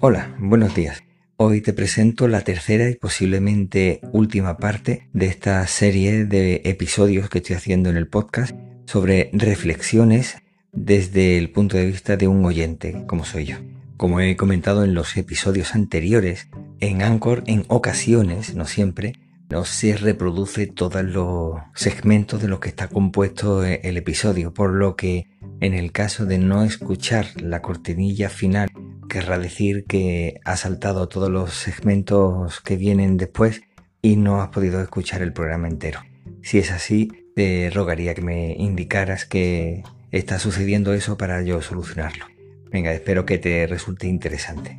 Hola, buenos días. Hoy te presento la tercera y posiblemente última parte de esta serie de episodios que estoy haciendo en el podcast sobre reflexiones desde el punto de vista de un oyente, como soy yo. Como he comentado en los episodios anteriores, en Anchor en ocasiones, no siempre, no se reproduce todos los segmentos de los que está compuesto el episodio, por lo que en el caso de no escuchar la cortinilla final querrá decir que has saltado todos los segmentos que vienen después y no has podido escuchar el programa entero. Si es así, te rogaría que me indicaras que está sucediendo eso para yo solucionarlo. Venga, espero que te resulte interesante.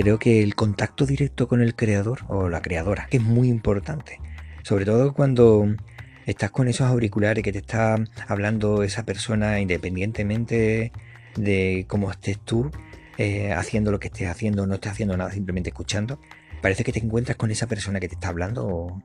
Creo que el contacto directo con el creador o la creadora es muy importante. Sobre todo cuando estás con esos auriculares que te está hablando esa persona independientemente de cómo estés tú, eh, haciendo lo que estés haciendo, no estés haciendo nada, simplemente escuchando. Parece que te encuentras con esa persona que te está hablando,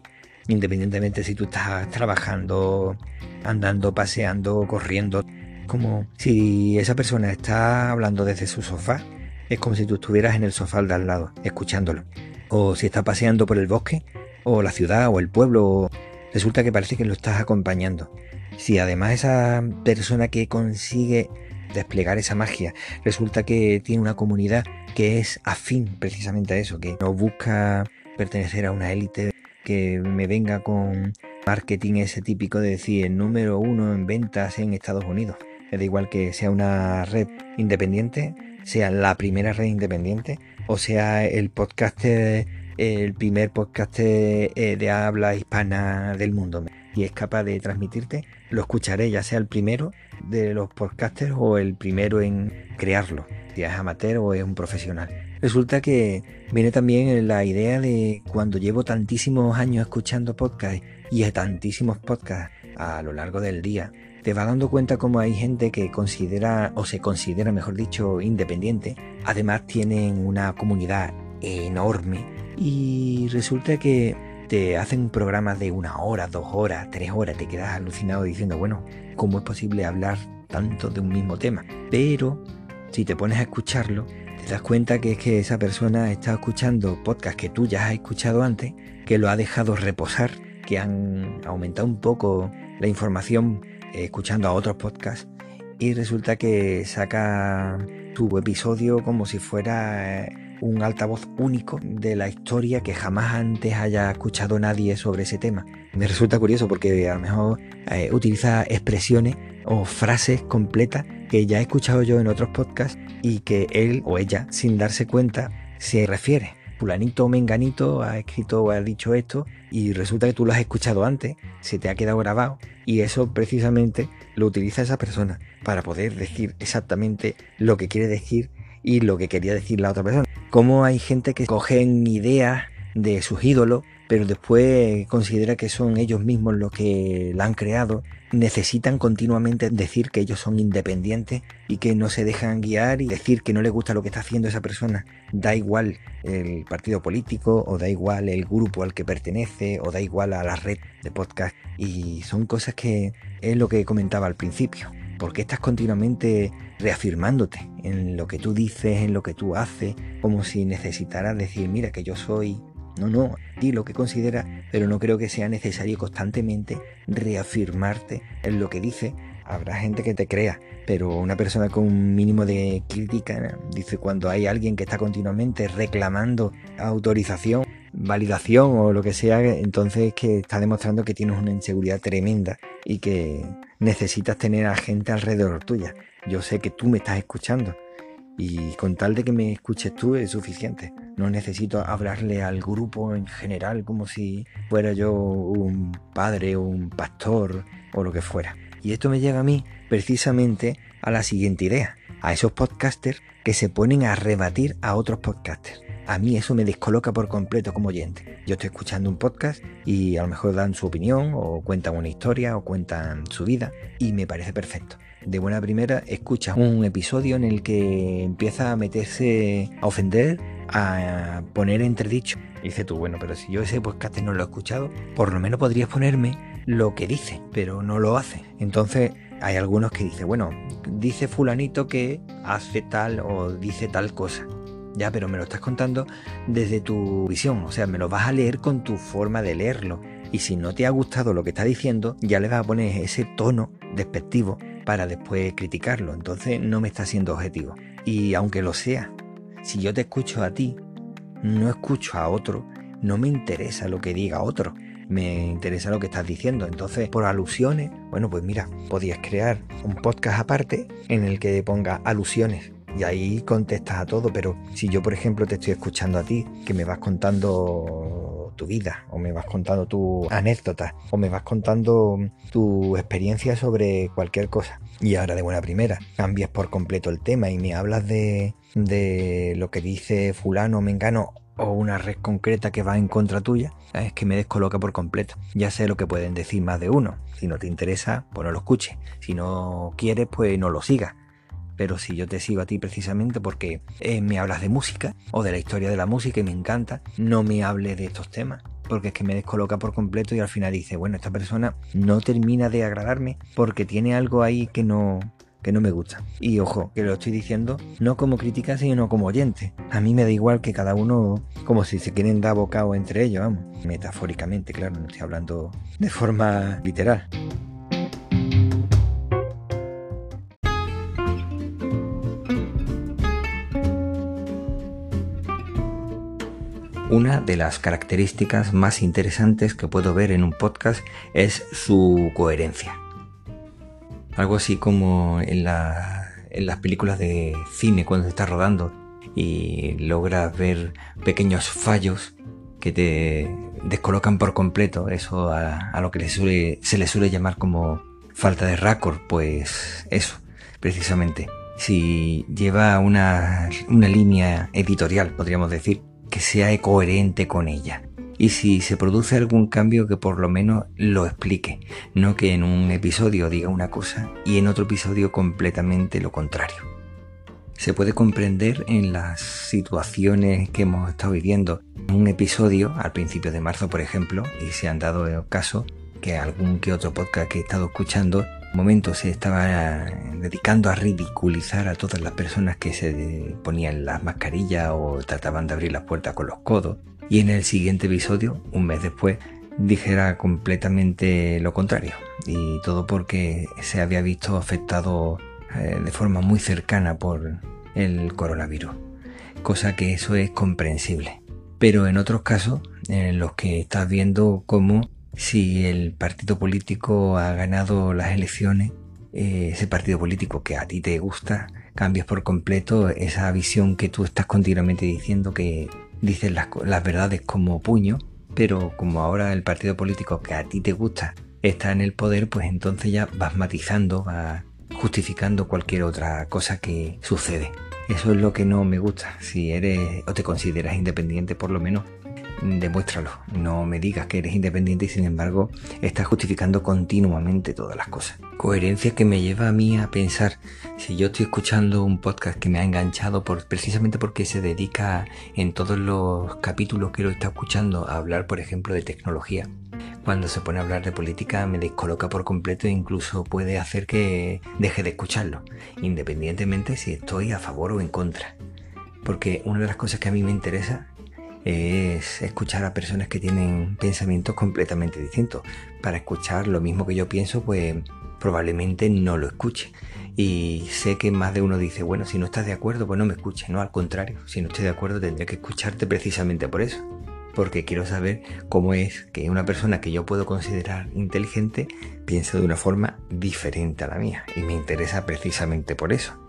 independientemente si tú estás trabajando, andando, paseando, corriendo. Como si esa persona está hablando desde su sofá es como si tú estuvieras en el sofá de al lado, escuchándolo. O si estás paseando por el bosque, o la ciudad, o el pueblo, resulta que parece que lo estás acompañando. Si además esa persona que consigue desplegar esa magia resulta que tiene una comunidad que es afín precisamente a eso, que no busca pertenecer a una élite que me venga con marketing ese típico de decir el número uno en ventas en Estados Unidos. Da igual que sea una red independiente sea la primera red independiente o sea el podcast, el primer podcast eh, de habla hispana del mundo y es capaz de transmitirte, lo escucharé ya sea el primero de los podcasters o el primero en crearlo, si es amateur o es un profesional. Resulta que viene también la idea de cuando llevo tantísimos años escuchando podcasts y tantísimos podcasts a lo largo del día, te vas dando cuenta como hay gente que considera, o se considera, mejor dicho, independiente. Además tienen una comunidad enorme y resulta que te hacen programas de una hora, dos horas, tres horas, te quedas alucinado diciendo, bueno, ¿cómo es posible hablar tanto de un mismo tema? Pero si te pones a escucharlo, te das cuenta que es que esa persona está escuchando podcasts que tú ya has escuchado antes, que lo ha dejado reposar, que han aumentado un poco la información escuchando a otros podcasts y resulta que saca tu episodio como si fuera eh, un altavoz único de la historia que jamás antes haya escuchado nadie sobre ese tema. Me resulta curioso porque a lo mejor eh, utiliza expresiones o frases completas que ya he escuchado yo en otros podcasts y que él o ella, sin darse cuenta, se refiere. Fulanito o menganito ha escrito o ha dicho esto y resulta que tú lo has escuchado antes, se te ha quedado grabado y eso precisamente lo utiliza esa persona para poder decir exactamente lo que quiere decir y lo que quería decir la otra persona. Como hay gente que cogen ideas de sus ídolos, pero después considera que son ellos mismos los que la han creado, necesitan continuamente decir que ellos son independientes y que no se dejan guiar y decir que no les gusta lo que está haciendo esa persona. Da igual el partido político o da igual el grupo al que pertenece o da igual a la red de podcast y son cosas que es lo que comentaba al principio. porque estás continuamente reafirmándote en lo que tú dices, en lo que tú haces, como si necesitaras decir, mira que yo soy no, no, di lo que considera, pero no creo que sea necesario constantemente reafirmarte en lo que dice. Habrá gente que te crea, pero una persona con un mínimo de crítica dice cuando hay alguien que está continuamente reclamando autorización, validación o lo que sea, entonces que está demostrando que tienes una inseguridad tremenda y que necesitas tener a gente alrededor tuya. Yo sé que tú me estás escuchando Y con tal de que me escuches tú es suficiente. No necesito hablarle al grupo en general como si fuera yo un padre, un pastor o lo que fuera. Y esto me llega a mí precisamente a la siguiente idea, a esos podcasters que se ponen a rebatir a otros podcasters. A mí eso me descoloca por completo como oyente. Yo estoy escuchando un podcast y a lo mejor dan su opinión o cuentan una historia o cuentan su vida y me parece perfecto. De buena primera escuchas un episodio en el que empieza a meterse a ofender, a poner entredicho. Y dice tú, bueno, pero si yo ese podcast no lo he escuchado, por lo menos podrías ponerme lo que dice, pero no lo hace. Entonces hay algunos que dicen, bueno, dice fulanito que hace tal o dice tal cosa. Ya, pero me lo estás contando desde tu visión, o sea, me lo vas a leer con tu forma de leerlo. Y si no te ha gustado lo que está diciendo, ya le vas a poner ese tono despectivo para después criticarlo. Entonces no me está siendo objetivo. Y aunque lo sea, si yo te escucho a ti, no escucho a otro, no me interesa lo que diga otro. Me interesa lo que estás diciendo. Entonces, por alusiones, bueno, pues mira, podías crear un podcast aparte en el que ponga alusiones y ahí contestas a todo, pero si yo, por ejemplo, te estoy escuchando a ti, que me vas contando tu vida, o me vas contando tu anécdota, o me vas contando tu experiencia sobre cualquier cosa, y ahora de buena primera cambias por completo el tema y me hablas de, de lo que dice fulano o mengano o una red concreta que va en contra tuya, es que me descoloca por completo. Ya sé lo que pueden decir más de uno. Si no te interesa, pues no lo escuches. Si no quieres, pues no lo sigas pero si yo te sigo a ti precisamente porque eh, me hablas de música o de la historia de la música y me encanta, no me hables de estos temas. Porque es que me descoloca por completo y al final dice, bueno, esta persona no termina de agradarme porque tiene algo ahí que no, que no me gusta. Y ojo, que lo estoy diciendo no como crítica, sino como oyente. A mí me da igual que cada uno, como si se quieren dar bocado entre ellos, vamos. Metafóricamente, claro, no estoy hablando de forma literal. Una de las características más interesantes que puedo ver en un podcast es su coherencia. Algo así como en, las películas de cine cuando se está rodando y logras ver pequeños fallos que te descolocan por completo, eso a, lo que se le suele llamar como falta de raccord, pues eso, precisamente. Si lleva una línea editorial, podríamos decir, que sea coherente con ella. Y si se produce algún cambio que por lo menos lo explique, no que en un episodio diga una cosa y en otro episodio completamente lo contrario. Se puede comprender en las situaciones que hemos estado viviendo. En un episodio, al principio de marzo por ejemplo, y se han dado el caso que algún que otro podcast que he estado escuchando momento se estaba dedicando a ridiculizar a todas las personas que se ponían las mascarillas o trataban de abrir las puertas con los codos. Y en el siguiente episodio, un mes después, dijera completamente lo contrario. Y todo porque se había visto afectado eh, de forma muy cercana por el coronavirus. Cosa que eso es comprensible. Pero en otros casos, en los que estás viendo cómo si el partido político ha ganado las elecciones, eh, ese partido político que a ti te gusta, cambias por completo esa visión que tú estás continuamente diciendo que dices las, las verdades como puño, pero como ahora el partido político que a ti te gusta está en el poder, pues entonces ya vas matizando, vas justificando cualquier otra cosa que sucede. Eso es lo que no me gusta. Si eres o te consideras independiente, por lo menos demuéstralo. No me digas que eres independiente y sin embargo estás justificando continuamente todas las cosas. Coherencia que me lleva a mí a pensar, si yo estoy escuchando un podcast que me ha enganchado por, precisamente porque se dedica en todos los capítulos que lo está escuchando a hablar, por ejemplo, de tecnología. Cuando se pone a hablar de política me descoloca por completo e incluso puede hacer que deje de escucharlo, independientemente si estoy a favor o en contra. Porque una de las cosas que a mí me interesa es escuchar a personas que tienen pensamientos completamente distintos. Para escuchar lo mismo que yo pienso, pues probablemente no lo escuche. Y sé que más de uno dice, bueno, si no estás de acuerdo, pues no me escuches. No, al contrario, si no estoy de acuerdo tendré que escucharte precisamente por eso. Porque quiero saber cómo es que una persona que yo puedo considerar inteligente piensa de una forma diferente a la mía. Y me interesa precisamente por eso.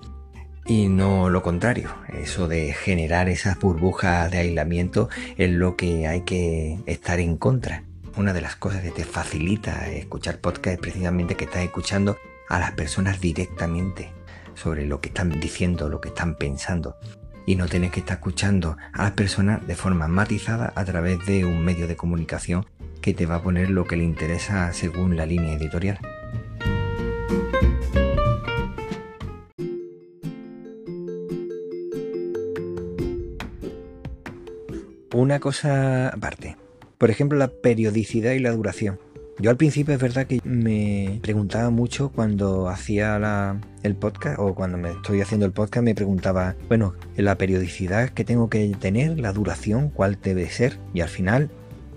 Y no lo contrario. Eso de generar esas burbujas de aislamiento es lo que hay que estar en contra. Una de las cosas que te facilita escuchar podcast es precisamente que estás escuchando a las personas directamente sobre lo que están diciendo, lo que están pensando. Y no tienes que estar escuchando a las personas de forma matizada a través de un medio de comunicación que te va a poner lo que le interesa según la línea editorial. Una cosa aparte. Por ejemplo, la periodicidad y la duración. Yo al principio es verdad que me preguntaba mucho cuando hacía el podcast o cuando me estoy haciendo el podcast me preguntaba, bueno, la periodicidad que tengo que tener, la duración, cuál debe ser y al final,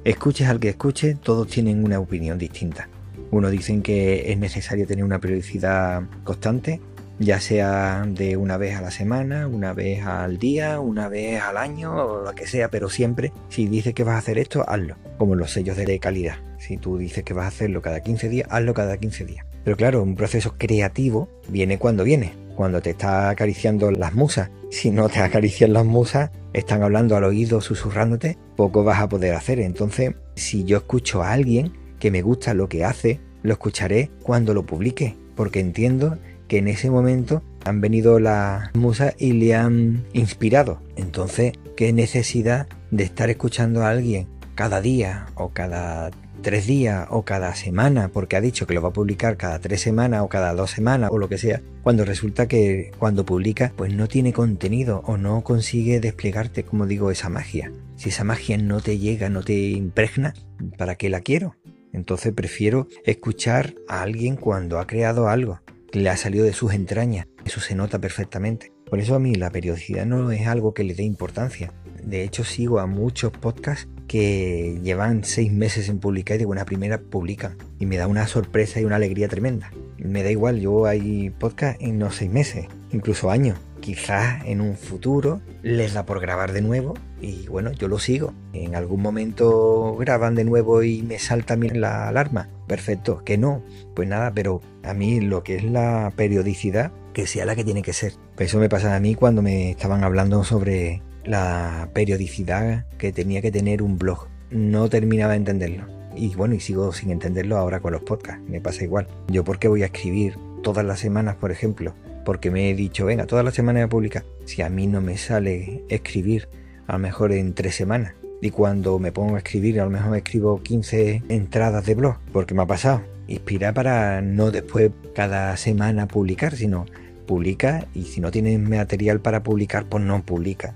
escuches al que escuche, todos tienen una opinión distinta. Unos dicen que es necesario tener una periodicidad constante, ya sea de una vez a la semana, una vez al día, una vez al año o lo que sea, pero siempre si dices que vas a hacer esto, hazlo, como los sellos de calidad. Si tú dices que vas a hacerlo cada 15 días, hazlo cada 15 días. Pero claro, un proceso creativo viene cuando viene, cuando te está acariciando las musas. Si no te acarician las musas, están hablando al oído, susurrándote, poco vas a poder hacer. Entonces, si yo escucho a alguien que me gusta lo que hace, lo escucharé cuando lo publique, porque entiendo que en ese momento han venido las musas y le han inspirado. Entonces, ¿qué necesidad de estar escuchando a alguien cada día o cada tres días o cada semana, porque ha dicho que lo va a publicar cada tres semanas o cada dos semanas o lo que sea, cuando resulta que cuando publica pues no tiene contenido o no consigue desplegarte, como digo, esa magia. Si esa magia no te llega, no te impregna, ¿para qué la quiero? Entonces prefiero escuchar a alguien cuando ha creado algo le ha salido de sus entrañas. Eso se nota perfectamente. Por eso a mí la periodicidad no es algo que le dé importancia. De hecho, sigo a muchos podcasts que llevan seis meses en publicar y de buena primera publican. Y me da una sorpresa y una alegría tremenda. Me da igual, yo hay podcasts en no seis meses, incluso años. Quizás en un futuro les da por grabar de nuevo y bueno, yo lo sigo. En algún momento graban de nuevo y me salta la alarma. Perfecto, que no. Pues nada, pero a mí lo que es la periodicidad, que sea la que tiene que ser. Eso me pasa a mí cuando me estaban hablando sobre la periodicidad que tenía que tener un blog. No terminaba de entenderlo. Y bueno, y sigo sin entenderlo ahora con los podcasts. Me pasa igual. Yo, ¿por qué voy a escribir todas las semanas, por ejemplo? Porque me he dicho, venga, todas las semanas voy a publicar. Si a mí no me sale escribir, a lo mejor en tres semanas. Y cuando me pongo a escribir, a lo mejor escribo 15 entradas de blog, porque me ha pasado. Inspira para no después cada semana publicar, sino publica y si no tienes material para publicar, pues no publica.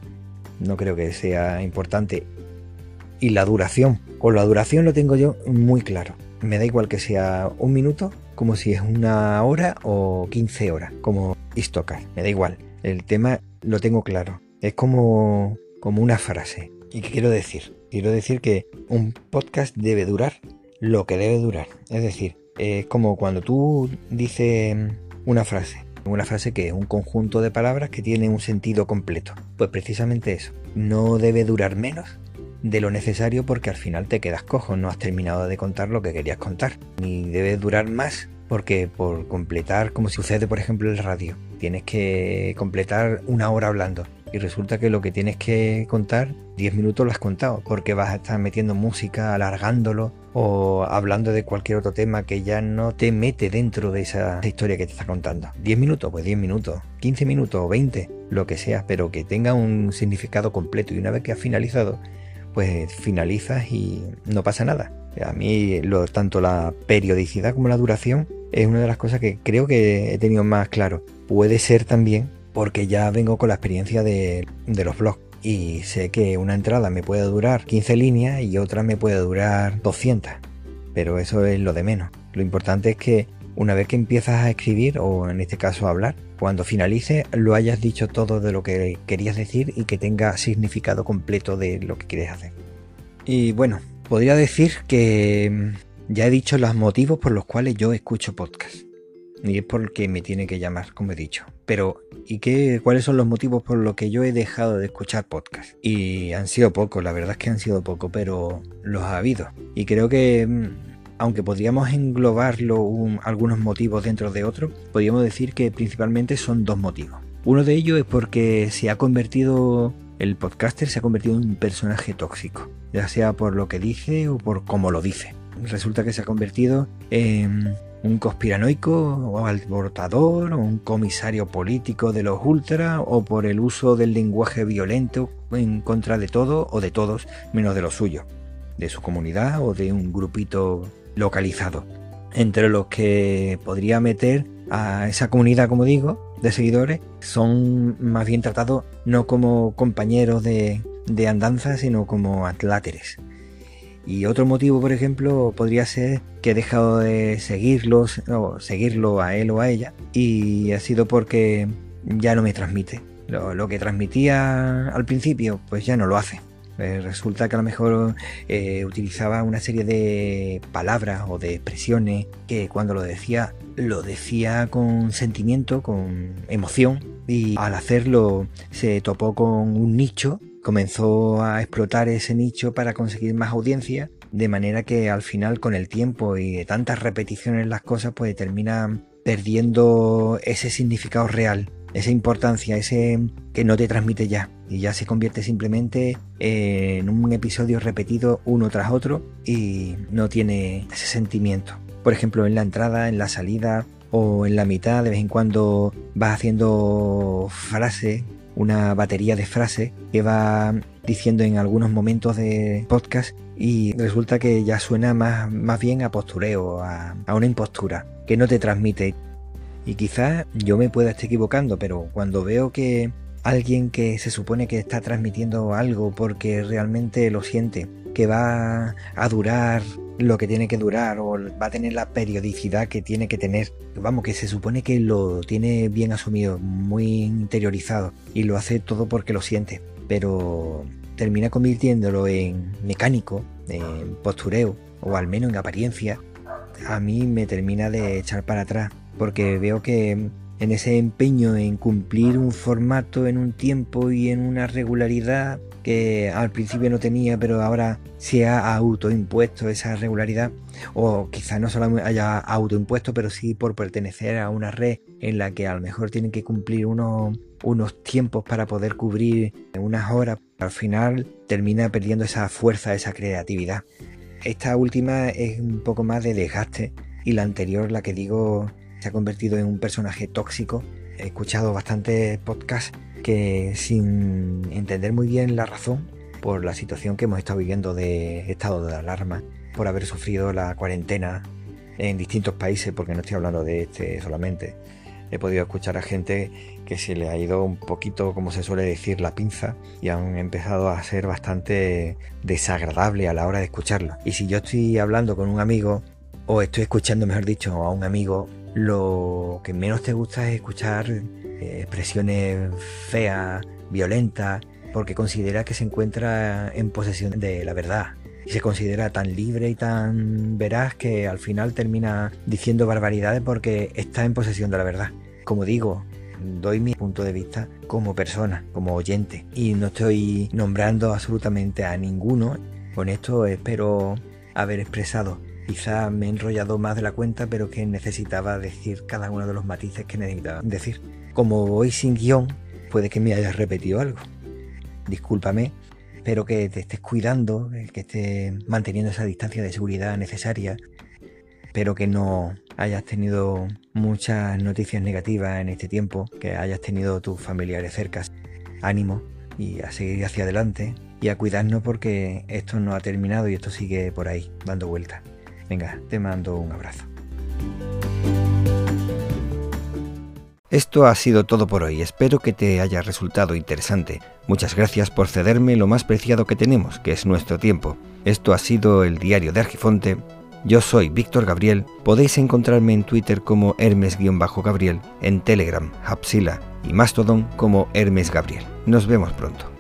No creo que sea importante. Y la duración. Con la duración lo tengo yo muy claro. Me da igual que sea un minuto, como si es una hora o 15 horas, como Istocar. Me da igual. El tema lo tengo claro. Es como, como una frase. ¿Y qué quiero decir? Quiero decir que un podcast debe durar lo que debe durar. Es decir, es como cuando tú dices una frase. Una frase que es un conjunto de palabras que tiene un sentido completo. Pues precisamente eso. No debe durar menos de lo necesario porque al final te quedas cojo, no has terminado de contar lo que querías contar. Ni debe durar más porque por completar, como sucede por ejemplo en el radio, tienes que completar una hora hablando y resulta que lo que tienes que contar 10 minutos lo has contado porque vas a estar metiendo música, alargándolo o hablando de cualquier otro tema que ya no te mete dentro de esa historia que te está contando. 10 minutos, pues 10 minutos, 15 minutos o 20, lo que sea, pero que tenga un significado completo y una vez que has finalizado, pues finalizas y no pasa nada. A mí tanto la periodicidad como la duración es una de las cosas que creo que he tenido más claro. Puede ser también porque ya vengo con la experiencia de, los blogs y sé que una entrada me puede durar 15 líneas y otra me puede durar 200, pero eso es lo de menos. Lo importante es que una vez que empiezas a escribir o en este caso a hablar, cuando finalice lo hayas dicho todo de lo que querías decir y que tenga significado completo de lo que quieres hacer. Y bueno, podría decir que ya he dicho los motivos por los cuales yo escucho podcast. Y es porque me tiene que llamar, como he dicho. Pero, ¿y qué, cuáles son los motivos por los que yo he dejado de escuchar podcast? Y han sido pocos, la verdad es que han sido pocos, pero los ha habido. Y creo que, mm, aunque podríamos englobarlo algunos motivos dentro de otros, podríamos decir que principalmente son dos motivos. Uno de ellos es porque se ha convertido, el podcaster se ha convertido en un personaje tóxico, ya sea por lo que dice o por cómo lo dice. Resulta que se ha convertido en un conspiranoico o alborotador o un comisario político de los ultra o por el uso del lenguaje violento en contra de todo o de todos menos de lo suyo, de su comunidad o de un grupito localizado. Entre los que podría meter a esa comunidad, como digo, de seguidores son más bien tratados no como compañeros de, de andanza, sino como atláteres. Y otro motivo, por ejemplo, podría ser que he dejado de seguirlos, o seguirlo a él o a ella, y ha sido porque ya no me transmite. lo que transmitía al principio, pues ya no lo hace. Eh, resulta que a lo mejor eh, utilizaba una serie de palabras o de expresiones que cuando lo decía, lo decía con sentimiento, con emoción y al hacerlo se topó con un nicho, comenzó a explotar ese nicho para conseguir más audiencia, de manera que al final con el tiempo y de tantas repeticiones las cosas pues termina perdiendo ese significado real esa importancia, ese que no te transmite ya y ya se convierte simplemente en un episodio repetido uno tras otro y no tiene ese sentimiento. Por ejemplo, en la entrada, en la salida o en la mitad, de vez en cuando vas haciendo frases, una batería de frases que va diciendo en algunos momentos de podcast y resulta que ya suena más, más bien a postureo, a, a una impostura que no te transmite. Y quizás yo me pueda estar equivocando, pero cuando veo que alguien que se supone que está transmitiendo algo porque realmente lo siente, que va a durar lo que tiene que durar o va a tener la periodicidad que tiene que tener. Vamos, que se supone que lo tiene bien asumido, muy interiorizado y lo hace todo porque lo siente, pero termina convirtiéndolo en mecánico, en postureo o al menos en apariencia. A mí me termina de echar para atrás porque veo que en ese empeño en cumplir un formato en un tiempo y en una regularidad que al principio no tenía, pero ahora se ha autoimpuesto esa regularidad, o quizás no solo haya autoimpuesto, pero sí por pertenecer a una red en la que a lo mejor tienen que cumplir unos, unos tiempos para poder cubrir unas horas, al final termina perdiendo esa fuerza, esa creatividad. Esta última es un poco más de desgaste. Y la anterior, la que digo, se ha convertido en un personaje tóxico. He escuchado bastantes podcasts que sin entender muy bien la razón por la situación que hemos estado viviendo de estado de alarma, por haber sufrido la cuarentena en distintos países, porque no estoy hablando de este solamente. He podido escuchar a gente que se le ha ido un poquito, como se suele decir, la pinza y han empezado a ser bastante desagradable a la hora de escucharlo. Y si yo estoy hablando con un amigo, o estoy escuchando, mejor dicho, a un amigo lo que menos te gusta es escuchar eh, expresiones feas, violentas, porque considera que se encuentra en posesión de la verdad. Y se considera tan libre y tan veraz que al final termina diciendo barbaridades porque está en posesión de la verdad. Como digo, doy mi punto de vista como persona, como oyente, y no estoy nombrando absolutamente a ninguno. Con esto espero haber expresado Quizá me he enrollado más de la cuenta, pero que necesitaba decir cada uno de los matices que necesitaba decir. Como voy sin guion, puede que me hayas repetido algo. Discúlpame, espero que te estés cuidando, que estés manteniendo esa distancia de seguridad necesaria. Espero que no hayas tenido muchas noticias negativas en este tiempo, que hayas tenido tus familiares cerca. Ánimo y a seguir hacia adelante y a cuidarnos porque esto no ha terminado y esto sigue por ahí, dando vueltas. Venga, te mando un abrazo. Esto ha sido todo por hoy, espero que te haya resultado interesante. Muchas gracias por cederme lo más preciado que tenemos, que es nuestro tiempo. Esto ha sido el diario de Argifonte. Yo soy Víctor Gabriel, podéis encontrarme en Twitter como Hermes-Gabriel, en Telegram, Hapsila y Mastodon como Hermes Gabriel. Nos vemos pronto.